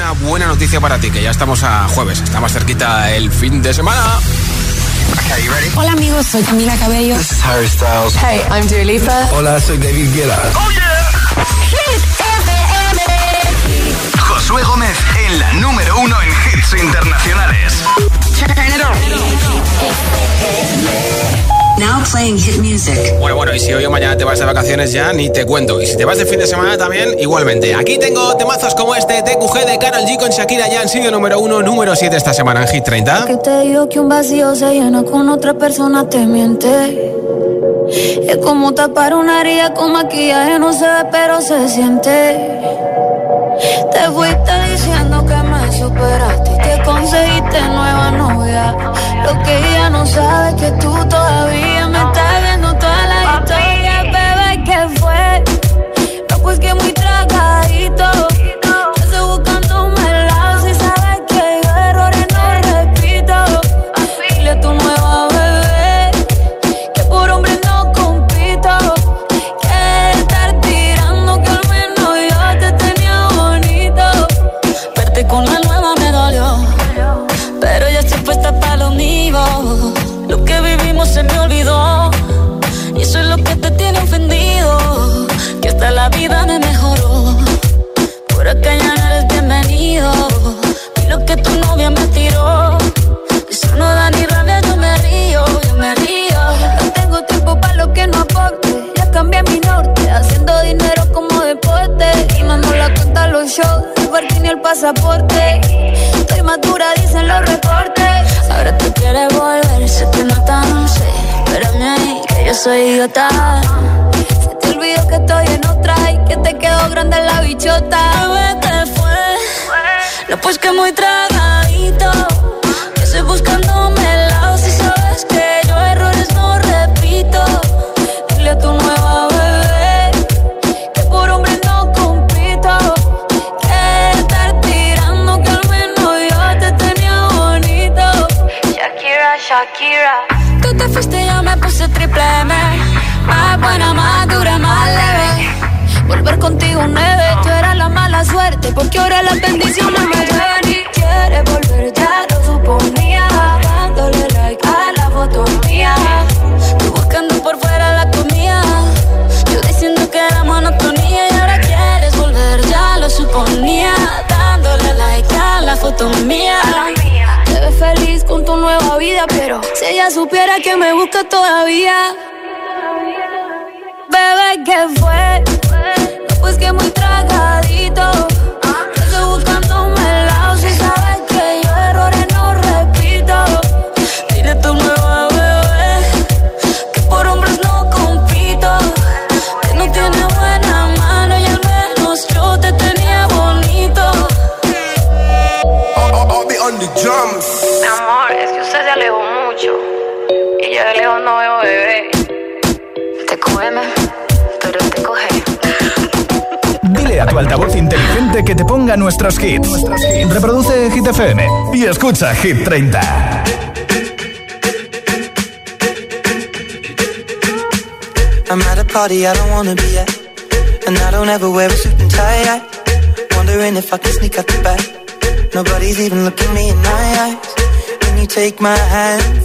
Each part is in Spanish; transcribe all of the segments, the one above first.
una buena noticia para ti, que ya estamos a jueves, está más cerquita el fin de semana. Hola amigos, soy Camila Cabello. This is Harry Styles. Hey, I'm Dua Lipa. Hola, soy David Guetta. Oh yeah. Hit FM. Josué Gómez en la número uno en hits internacionales. Now playing hit music. Bueno, bueno, y si hoy o mañana te vas de vacaciones ya, ni te cuento. Y si te vas de fin de semana también, igualmente. Aquí tengo temazos como este, TQG de Carol G con Shakira ya han sido número uno, número 7 esta semana en Hit 30. Que te digo que un vacío se llena con otra persona te miente. Es como tapar una herida con maquillaje, no se ve, pero se siente. Te fuiste diciendo que me superaste y que conseguiste nueva novia. Lo que ella no sabe es que tú todavía me estás viendo toda la historia, bebé, ¿qué fue? No, pues que muy tragadito. Deporte. Y mando la cuenta a los shows, el parking y el pasaporte. Estoy madura, dicen los reportes. Ahora tú quieres volver, se te nota, no sé. Espérame ahí, que yo soy idiota. Se te olvidó que estoy en otra y que te quedó grande la bichota. Bebé, ¿qué fue? No, pues que muy tragadito. Shakira. Tú te fuiste y yo me puse triple M. Más buena, más dura, más leve. Volver contigo nueve, tú eras la mala suerte Porque ahora las bendiciones me llevan y quieres volver, ya lo suponía. Dándole like a la foto mía. Tú buscando por fuera la comida. Yo diciendo que era monotonía Y ahora quieres volver, ya lo suponía. Dándole like a la foto mía feliz con tu nueva vida Pero si ella supiera que me busca todavía Bebé, ¿qué fue? No, pues que muy tragadito. Y yo de lejos no veo bebé. Te come, pero te coge. Dile a tu altavoz inteligente que te ponga nuestros hits. Reproduce Hit FM y escucha Hit 30. I'm at a party I don't wanna be at. And I don't ever wear a suit and tie. Wondering if I can sneak out the back. Nobody's even looking me in my eyes. Can you take my hand,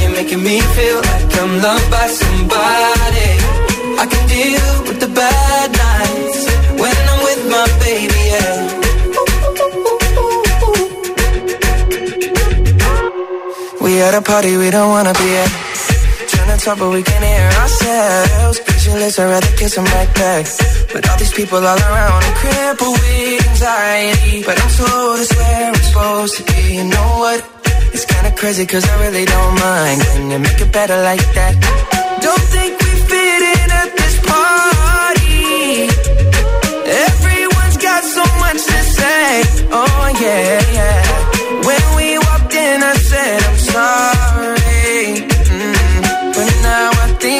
You're making me feel like I'm loved by somebody. I can deal with the bad nights when I'm with my baby, yeah. We at a party we don't wanna be at. Trying to talk but we can't hear ourselves. Speechless, I'd rather kiss them right back. But all these people all around, I'm crippled with anxiety. But I'm told it's where I'm supposed to be. You know what? It's kinda crazy, cause I really don't mind. Can you make it better like that? Don't think we fit in at this party. Everyone's got so much to say. Oh, yeah, yeah.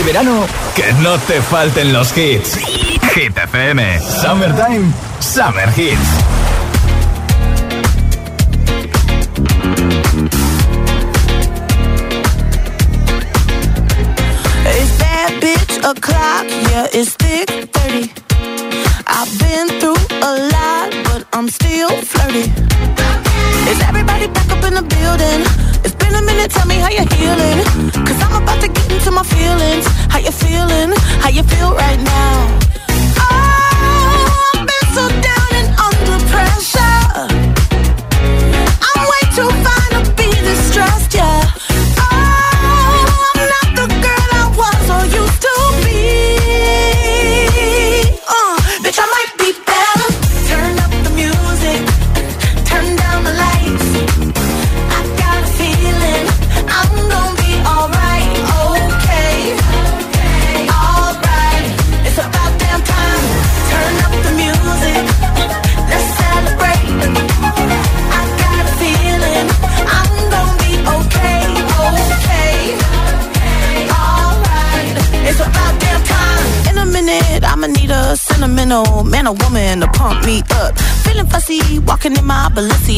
Este verano, que no te falten los hits. Hit FM, Summertime, Summer Hits. It's that bitch o'clock, yeah, it's thick 30. I've been through a lot, but I'm still flirty. Is everybody back up in the building? It's been a minute, tell me how you're healing. My feelings. How you feeling? How you feel right now?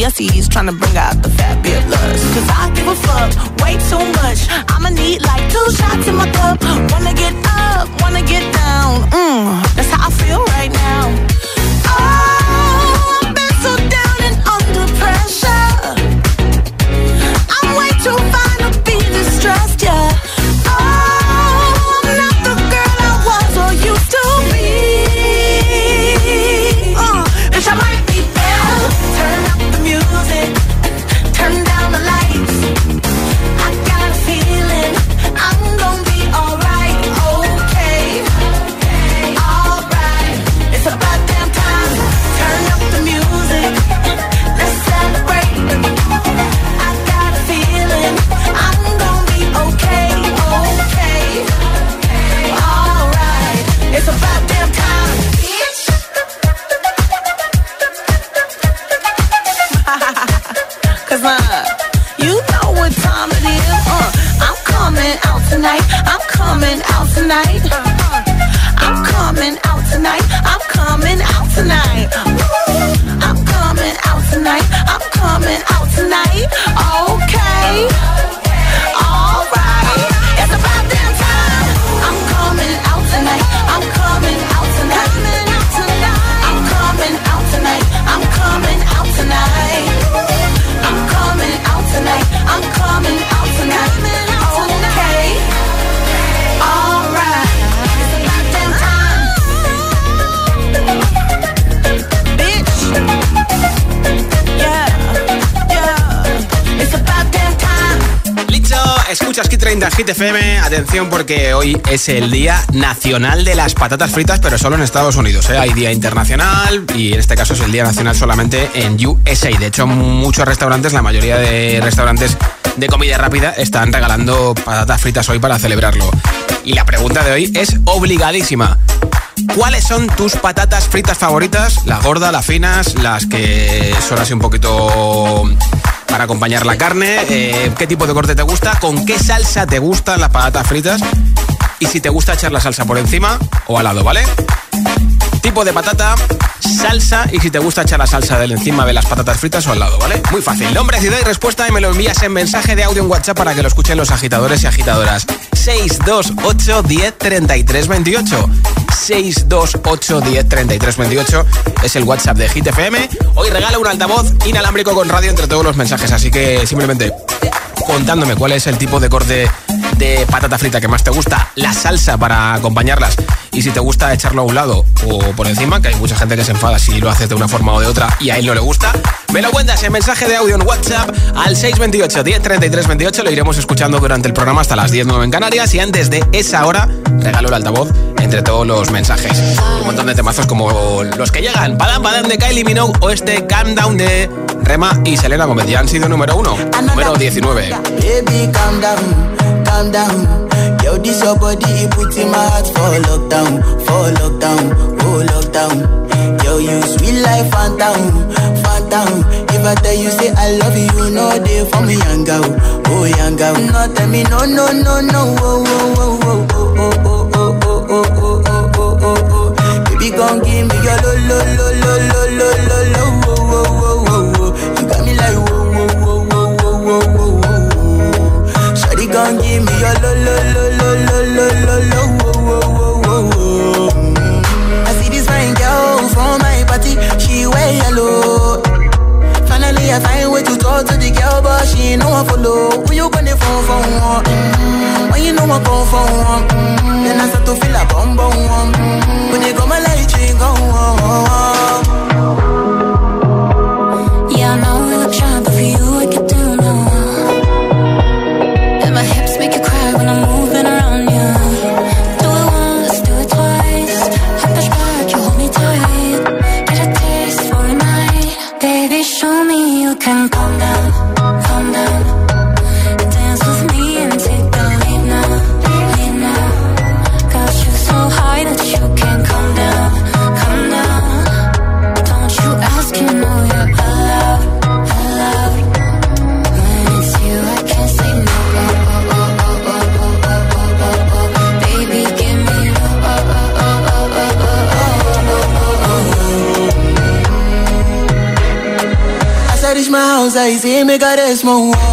Balenciennes, trying to bring tonight. I'm coming out tonight. I'm coming out tonight. I'm coming out tonight. I'm coming out tonight. Okay. Alright. It's about time. I'm coming out tonight. I'm coming out tonight. I'm coming out tonight. I'm coming out tonight. I'm coming out tonight. I'm coming escuchas Kit 30 Hit FM. Atención porque hoy es el Día Nacional de las Patatas Fritas, pero solo en Estados Unidos. ¿eh? Hay Día Internacional y en este caso es el Día Nacional solamente en USA. De hecho, muchos restaurantes, la mayoría de restaurantes de comida rápida, están regalando patatas fritas hoy para celebrarlo. Y la pregunta de hoy es obligadísima. ¿Cuáles son tus patatas fritas favoritas? Las gordas, las finas, las que son así un poquito para acompañar la carne, eh, qué tipo de corte te gusta, con qué salsa te gustan las patatas fritas y si te gusta echar la salsa por encima o al lado, ¿vale? Tipo de patata, salsa y si te gusta echar la salsa del encima de las patatas fritas o al lado, ¿vale? Muy fácil. Nombre, ciudad y respuesta y me lo envías en mensaje de audio en WhatsApp para que lo escuchen los agitadores y agitadoras. 628 10 33 28. 628 10 33 28 es el WhatsApp de Hit FM. Hoy regala un altavoz inalámbrico con radio entre todos los mensajes, así que simplemente contándome cuál es el tipo de corte de patata frita que más te gusta, la salsa para acompañarlas. Y si te gusta echarlo a un lado o por encima, que hay mucha gente que se enfada si lo haces de una forma o de otra y a él no le gusta, me lo cuentas en mensaje de audio en WhatsApp al 628 10 33 28, lo iremos escuchando durante el programa hasta las 10 9 en Canarias y antes de esa hora regalo el altavoz entre todos los mensajes. Un montón de temazos como los que llegan, Padam Padam de Kylie Minogue o este Calm Down de Rema y Selena Gómez ya han sido número uno, número 19. Baby, calm down, calm. Yo, this your body, it puts in my heart for lockdown, for lockdown, oh lockdown. Yo, you sweet life, phantom, phantom. If I tell you, say I love you, know they for me, young oh young girl. No, tell me, no, no, no, no, oh, oh, oh, oh, oh, oh, oh, oh, oh, oh, oh, oh, oh, oh. Baby, gon' give me your lo, lo, lo, lo, lo, lo, lo, lo, oh, oh, oh, oh, oh. You got me like, whoa, whoa, whoa, whoa, whoa, whoa, whoa, whoa. Shawty gon' give me your lo, lo, lo, lo, lo, lo, lo, lo, oh, oh, oh, oh, oh. I see this fine girl from my party, she wear yellow. Finally, I find way to talk to the girl, but she ain't no one follow. Who you gonna phone for one? Mm-hmm. When you know I come for mm-hmm. then I start to feel a bum bum. Mm-hmm. When you go my light, you go on. Yeah, I Eu that he's in, make her this more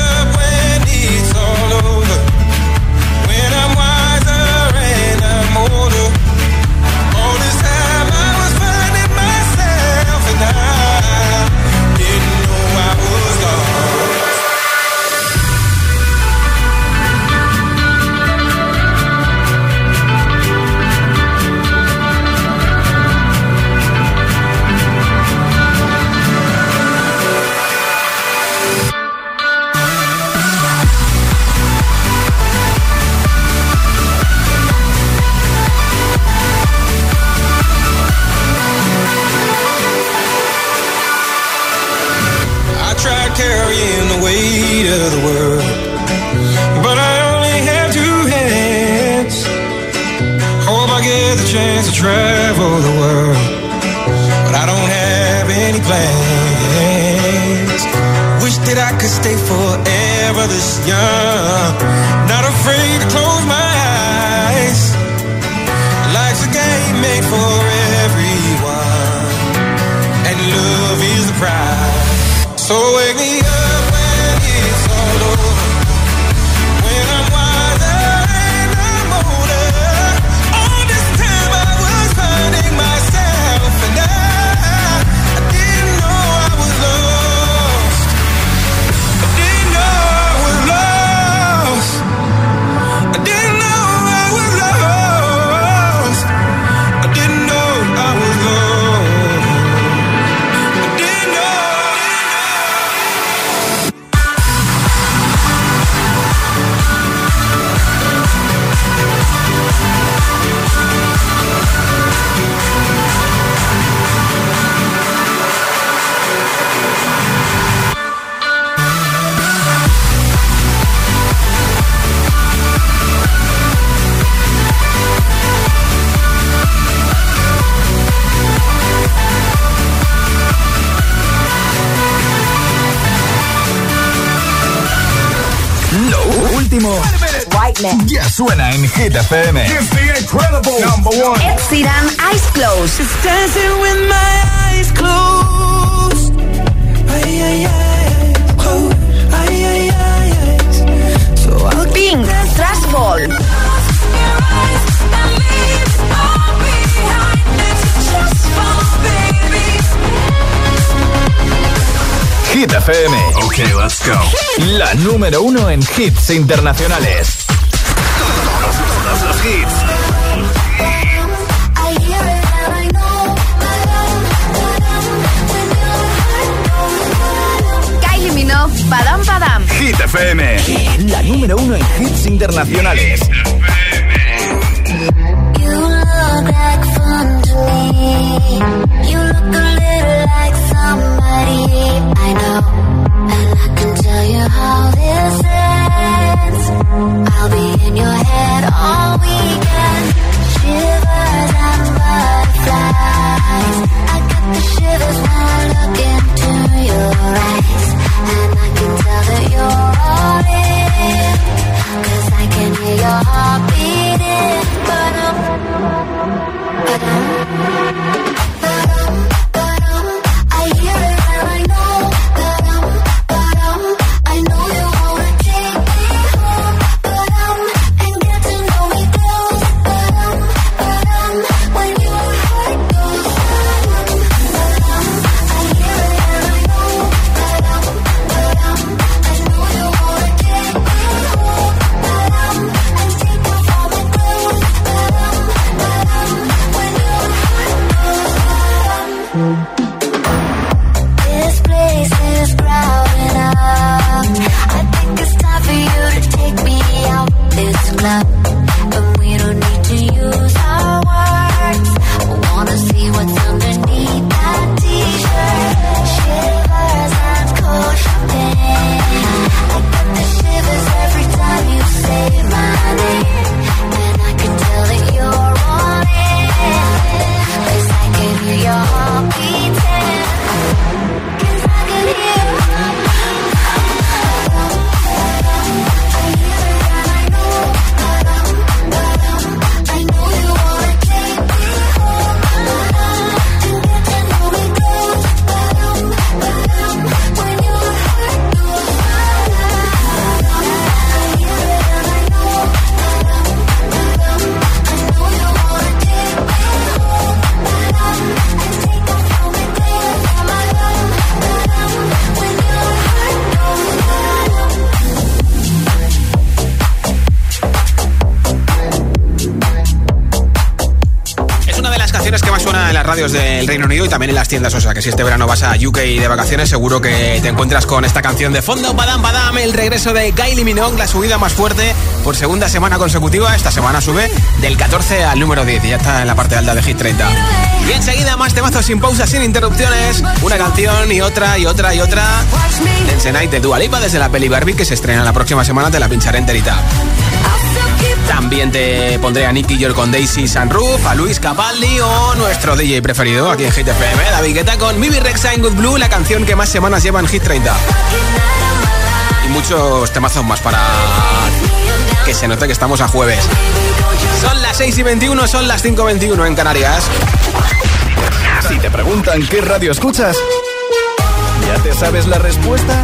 travel the world, but I don't have any plans. Wish that I could stay forever this young, not afraid to close my eyes. Life's a game made for everyone, and love is the prize. So wake me Ya suena en Hit FM. It's the incredible number one. Ed Sheeran, Eyes Closed. Just dancing with my eyes closed. Ay, ay, ay, oh, ay, ay, ay, ay. So I'll Pink, Trash Ball. Hit FM. Okay, let's go. La número uno en hits internacionales. Los hits. Kylie Minogue, Padam Padam. Hit FM. La número uno en hits internacionales. I know. And I can tell you how this I'll be in your head all weekend. Shivers and butterflies. I the shivers when I look into your eyes. And I can tell that you're all in. Cause I can hear your heart beating. Ba-dum, ba-dum, ba-dum, también en las tiendas. O sea que si este verano vas a UK de vacaciones, seguro que te encuentras con esta canción de fondo, Badam Badam, el regreso de Kylie Minogue, la subida más fuerte por segunda semana consecutiva. Esta semana sube del 14 al número 10 y ya está en la parte alta de Hit 30. Y enseguida más temazos sin pausa, sin interrupciones. Una canción y otra y otra y otra. Dance Night de Dua Lipa desde la peli Barbie que se estrena la próxima semana. Te la pincharé enterita. También te pondré a Nicky York con Daisy Sunroof, a Luis Capaldi o nuestro DJ preferido aquí en Hit FM, David Guetta con Mibi Rexa en Good Blue, la canción que más semanas lleva en Hit 30. Y muchos temazos más para que se note que estamos a jueves. Son las 6 y 21, son las 5 y 21 en Canarias. Si te preguntan qué radio escuchas, ¿ya te sabes la respuesta?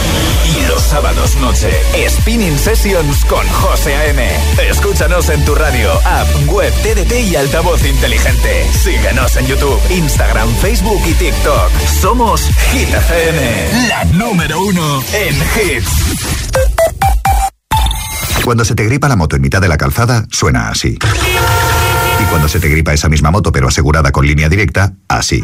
Y los sábados noche, Spinning Sessions con José A.M. Escúchanos en tu radio, app, web, TDT y altavoz inteligente. Síguenos en YouTube, Instagram, Facebook y TikTok. Somos Hit FM, la número uno en hits. Cuando se te gripa la moto en mitad de la calzada, suena así. Y cuando se te gripa esa misma moto pero asegurada con línea directa, así.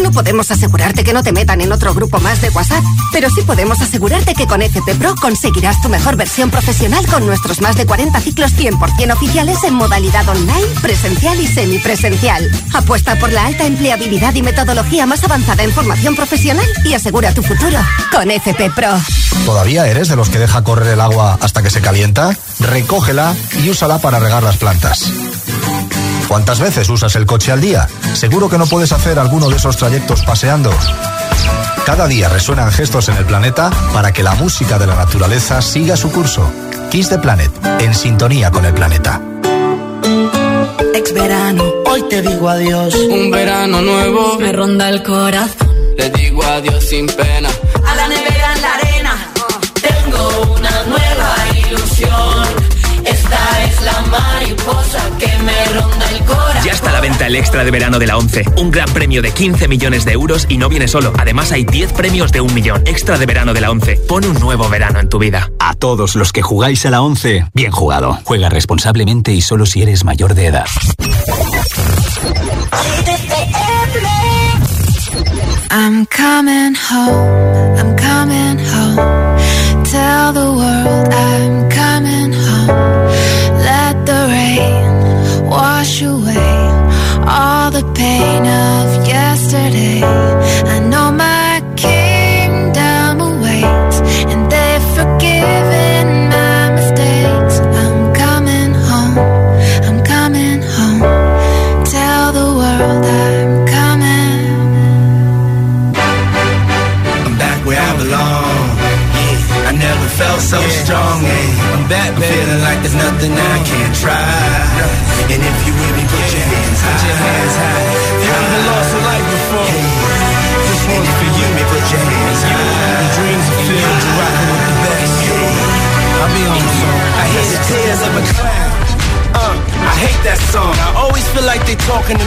No podemos asegurarte que no te metan en otro grupo más de WhatsApp, pero sí podemos asegurarte que con FP Pro conseguirás tu mejor versión profesional con nuestros más de 40 ciclos 100% oficiales en modalidad online, presencial y semipresencial. Apuesta por la alta empleabilidad y metodología más avanzada en formación profesional y asegura tu futuro con FP Pro. ¿Todavía eres de los que deja correr el agua hasta que se calienta? Recógela y úsala para regar las plantas. ¿Cuántas veces usas el coche al día? Seguro que no puedes hacer alguno de esos trayectos paseando. Cada día resuenan gestos en el planeta para que la música de la naturaleza siga su curso. Kiss the Planet, en sintonía con el planeta. Ex verano, hoy te digo adiós. Un verano nuevo me ronda el corazón. Le digo adiós sin pena. A la nevera en la arena, tengo una nueva ilusión. Mariposa que me ronda el corazón. Ya está a la venta el extra de verano de la 11. Un gran premio de 15 millones de euros y no viene solo. Además hay 10 premios de un millón. Extra de verano de la 11. Pon un nuevo verano en tu vida. A todos los que jugáis a la 11, bien jugado. Juega responsablemente y solo si eres mayor de edad. I'm coming home, I'm coming home. Tell the world I'm coming the pain of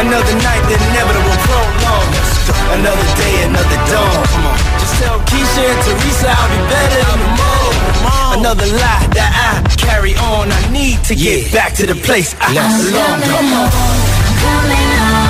Another night, the inevitable prolong. Another day, another dawn. Come on. Just tell Keisha and Teresa I'll be better morning. Another lie that I carry on. I need to get yeah. back to the place I belong. Come on. Coming home.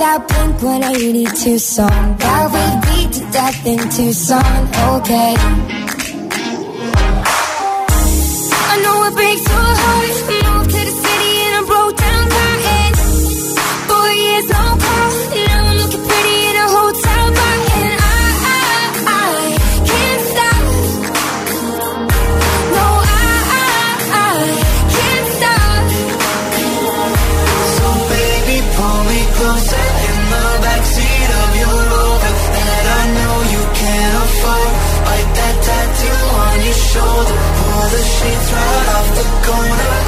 that Blink 182 song that we beat to death in Tucson, okay? I know it breaks your heart. the corner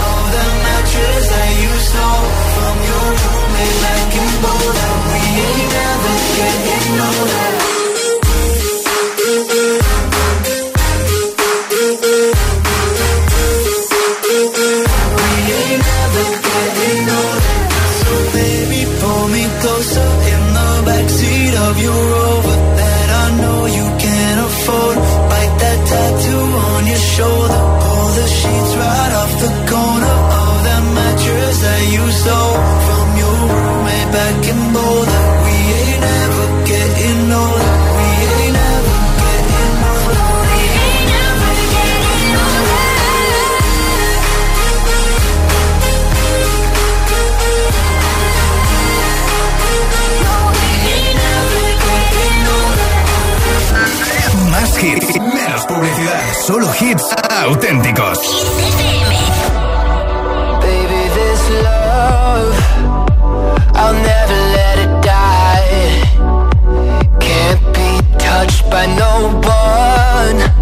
Solo hits auténticos. Baby, this love, I'll never let it die. Can't be touched by no one.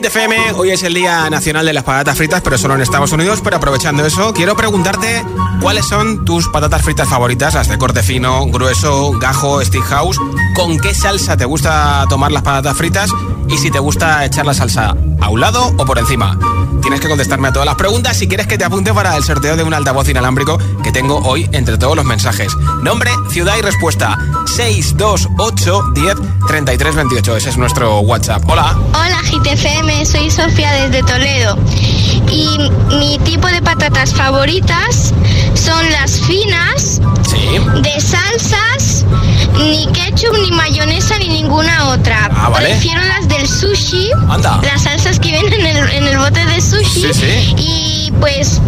Hit. Hoy es el Día Nacional de las Patatas Fritas, pero solo en Estados Unidos. Pero aprovechando eso, quiero preguntarte cuáles son tus patatas fritas favoritas, las de corte fino, grueso, gajo, stick house. ¿Con qué salsa te gusta tomar las patatas fritas? Y si te gusta echar la salsa a un lado o por encima. Tienes que contestarme a todas las preguntas si quieres que te apunte para el sorteo de un altavoz inalámbrico que tengo hoy entre todos los mensajes. Nombre, ciudad y respuesta. 628 10 33 28. Ese es nuestro WhatsApp. Hola. Hola GTFM, soy Sofía desde Toledo. Y mi tipo de patatas favoritas son las finas, de salsas, ni ketchup, ni mayonesa, ni ninguna otra. Ah, vale. Prefiero las del sushi, Anda. las salsas que vienen en el, en el bote de sushi. Sí, sí. Y pues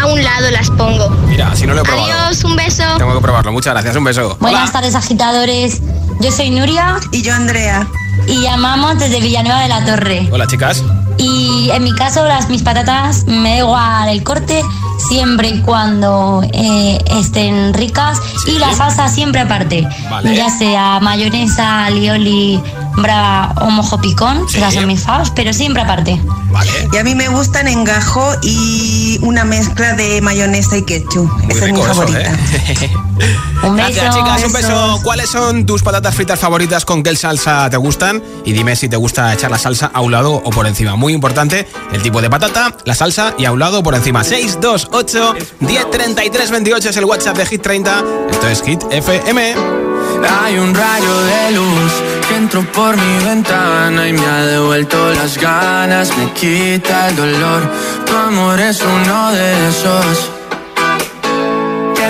a un lado las pongo. Mira, si no lo he probado. Adiós, un beso. Tengo que probarlo. Muchas gracias. Un beso. Buenas tardes, agitadores. Yo soy Nuria. Y yo, Andrea. Y llamamos desde Villanueva de la Torre. Hola, chicas. Y en mi caso, las mis patatas me da igual el corte, siempre y cuando eh, estén ricas. Y la salsa siempre aparte. Vale. Ya sea mayonesa, alioli, brava o mojo picón, Sí. esas son mis pero siempre aparte. Y a mí me gustan en gajo y una mezcla de mayonesa y ketchup. Muy Esa es mi eso, favorita. ¿eh? Un Gracias, chicas. Un beso. ¿Cuáles son tus patatas fritas favoritas? ¿Con qué salsa te gustan? Y dime si te gusta echar la salsa a un lado o por encima. Muy importante, el tipo de patata, la salsa y a un lado o por encima. 628 1033 28 es el WhatsApp de Hit 30. Esto es Hit FM. Hay un rayo de luz que entró por mi ventana y me ha devuelto las ganas, me quita el dolor. Tu amor es uno de esos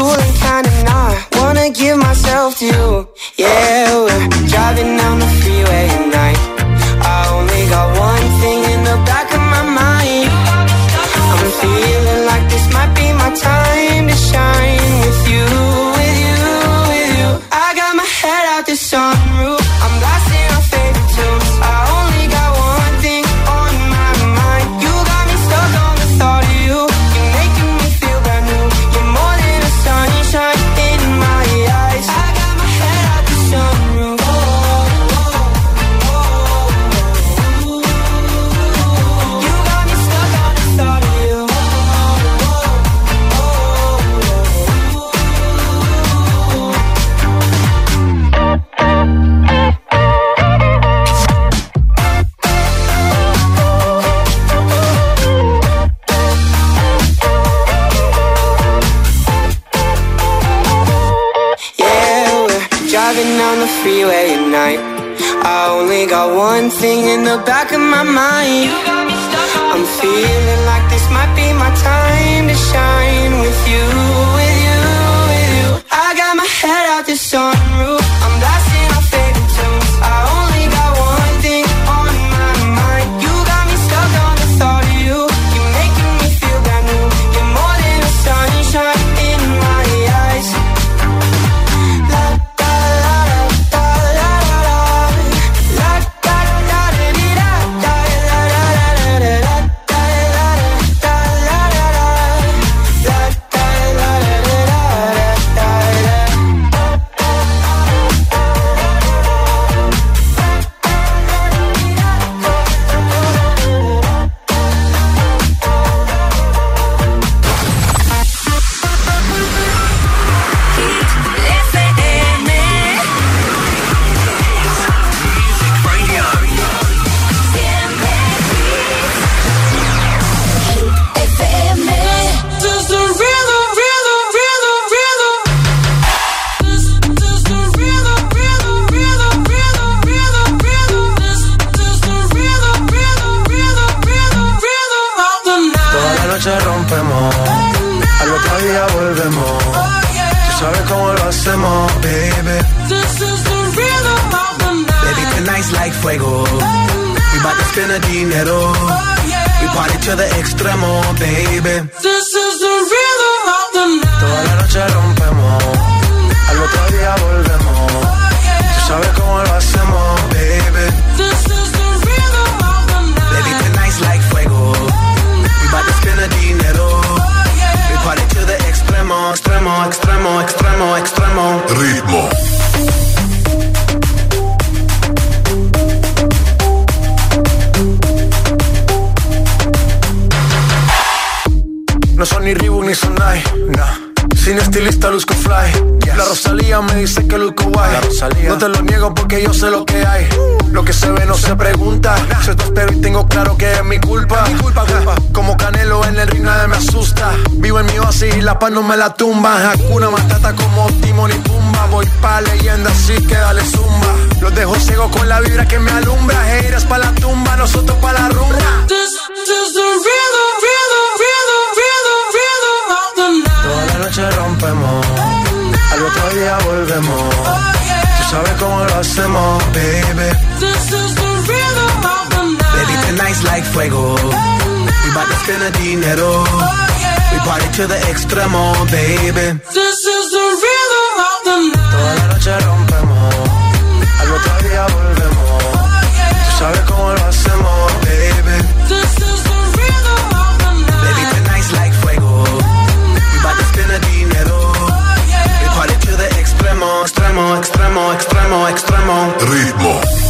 cool and kinda not. Wanna give myself to you. no me la tumban. Hakuna Matata como Timon y Pumba. Voy pa' leyenda, así que dale zumba. Los dejo ciego con la vibra que me alumbra. Heiras pa' la tumba, nosotros pa' la rumba. This, is the rhythm, rhythm, rhythm, rhythm, rhythm of the night. Toda la noche rompemos. Al otro día volvemos. Oh, yeah. Tú sabes cómo lo hacemos, baby. This is the rhythm of like fuego. Oh, y va a dinero party to the extremo, baby. This is the rhythm of the night. Toda la noche rompemos, oh, al otro día volvemos. Oh, yeah. Tú sabes cómo lo hacemos, baby. This is the rhythm of the night. Baby, tonight's like fuego. Oh, We bout to spend the dinero. Oh, yeah. We party to the extremo, extremo, extremo, extremo, extremo. Ritmo.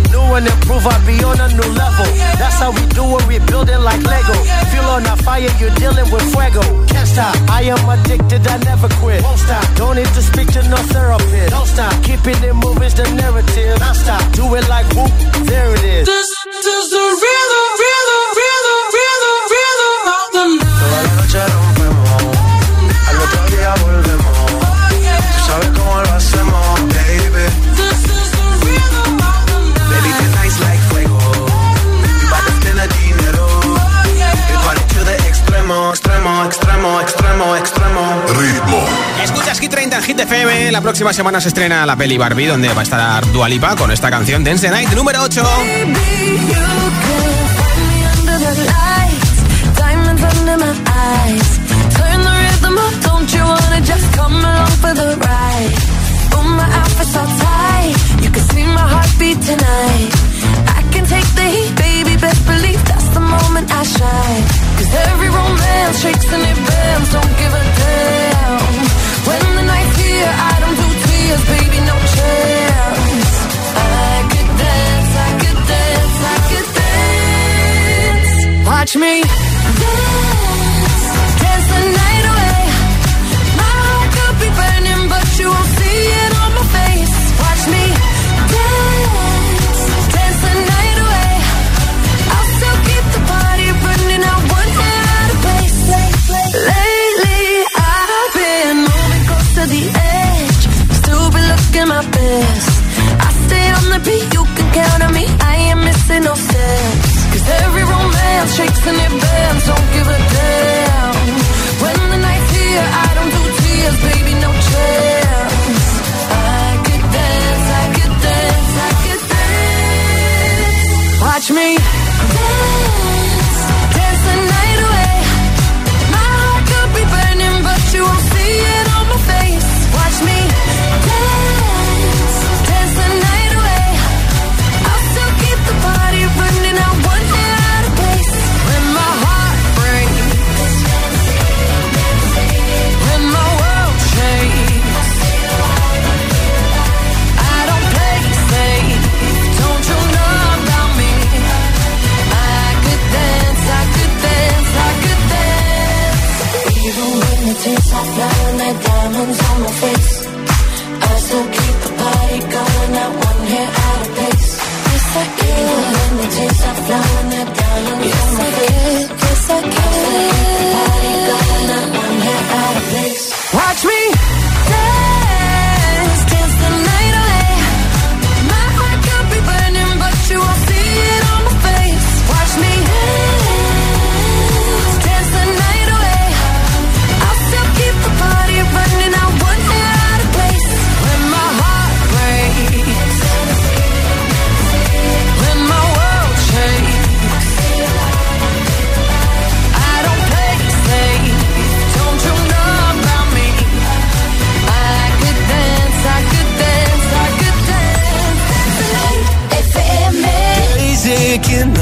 And improve, I be on a new level. That's how we do it, we build it like Lego. Feel on a fire, you're dealing with fuego. Can't stop, I am addicted, I never quit. Won't stop, don't need to speak to no therapist. Don't stop, keeping it moving's the narrative. Non stop, do it like whoop, there it is. This is the rhythm, rhythm, rhythm, Escuchas Hit 30 en Hit. La próxima semana se estrena la peli Barbie, donde va a estar Dualipa con esta canción Dance the Night número 8. Diamonds on my face, I still keep the party going. Not one hair out of place. Yes, I can. Even when the tears are flowing like diamonds on my face, yes, I can.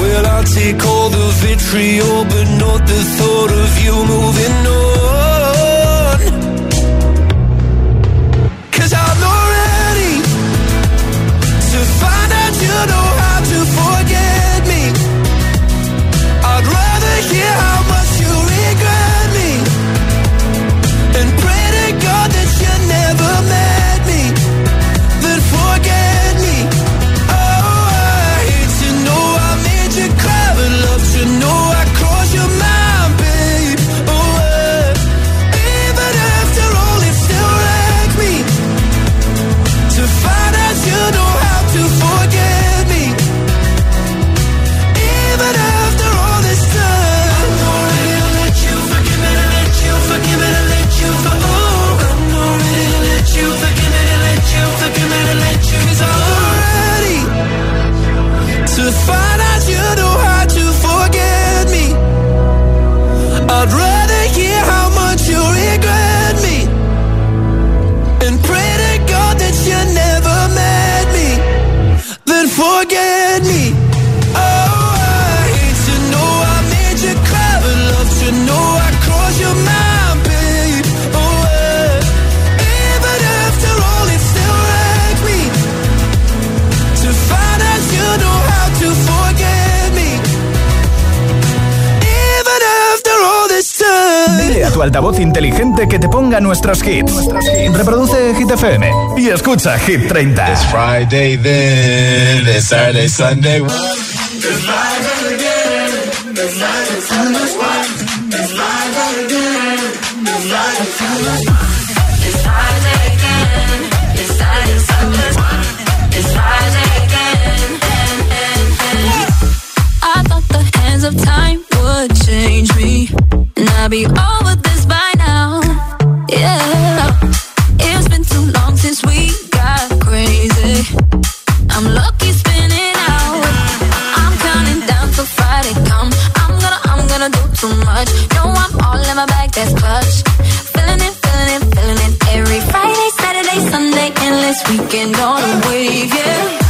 Well, I'll take all the vitriol, but not the thought of you moving on. Cause I'm not ready to find out you know nuestros hits. Reproduce Hit FM y escucha Hit 30. It's Friday then, it's Saturday, Sunday. Weekend on a wave, yeah.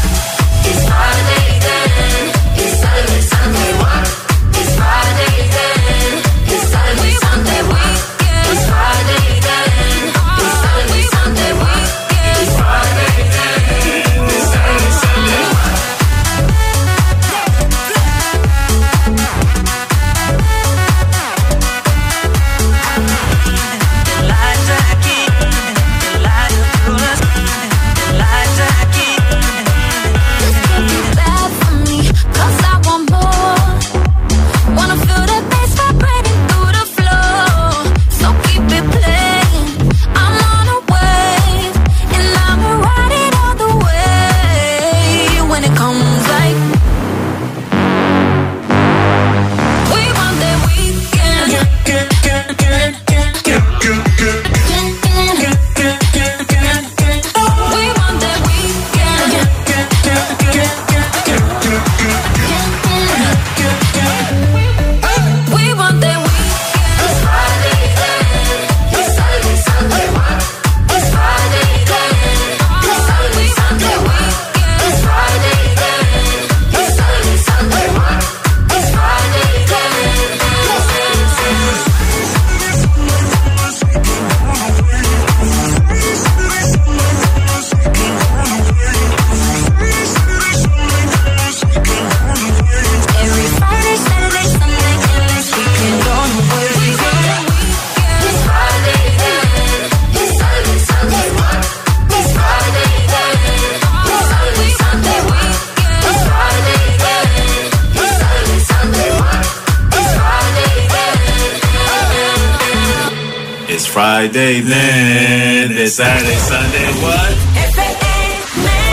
It's Friday then, it's Saturday, Sunday, what?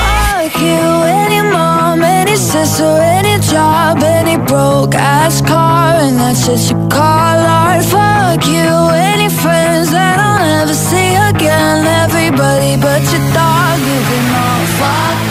Fuck you, any mom, any sister, any job, any broke ass car, and that's what you call art. Fuck you, any friends that I'll never see again. Everybody but your dog, you can all fuck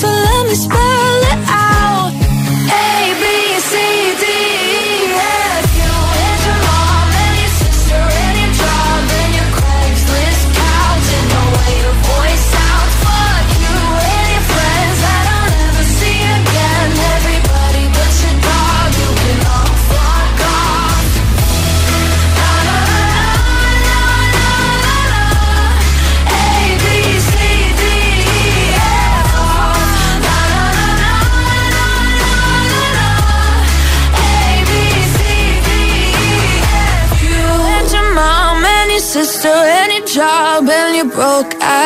So let me spell it out. A B C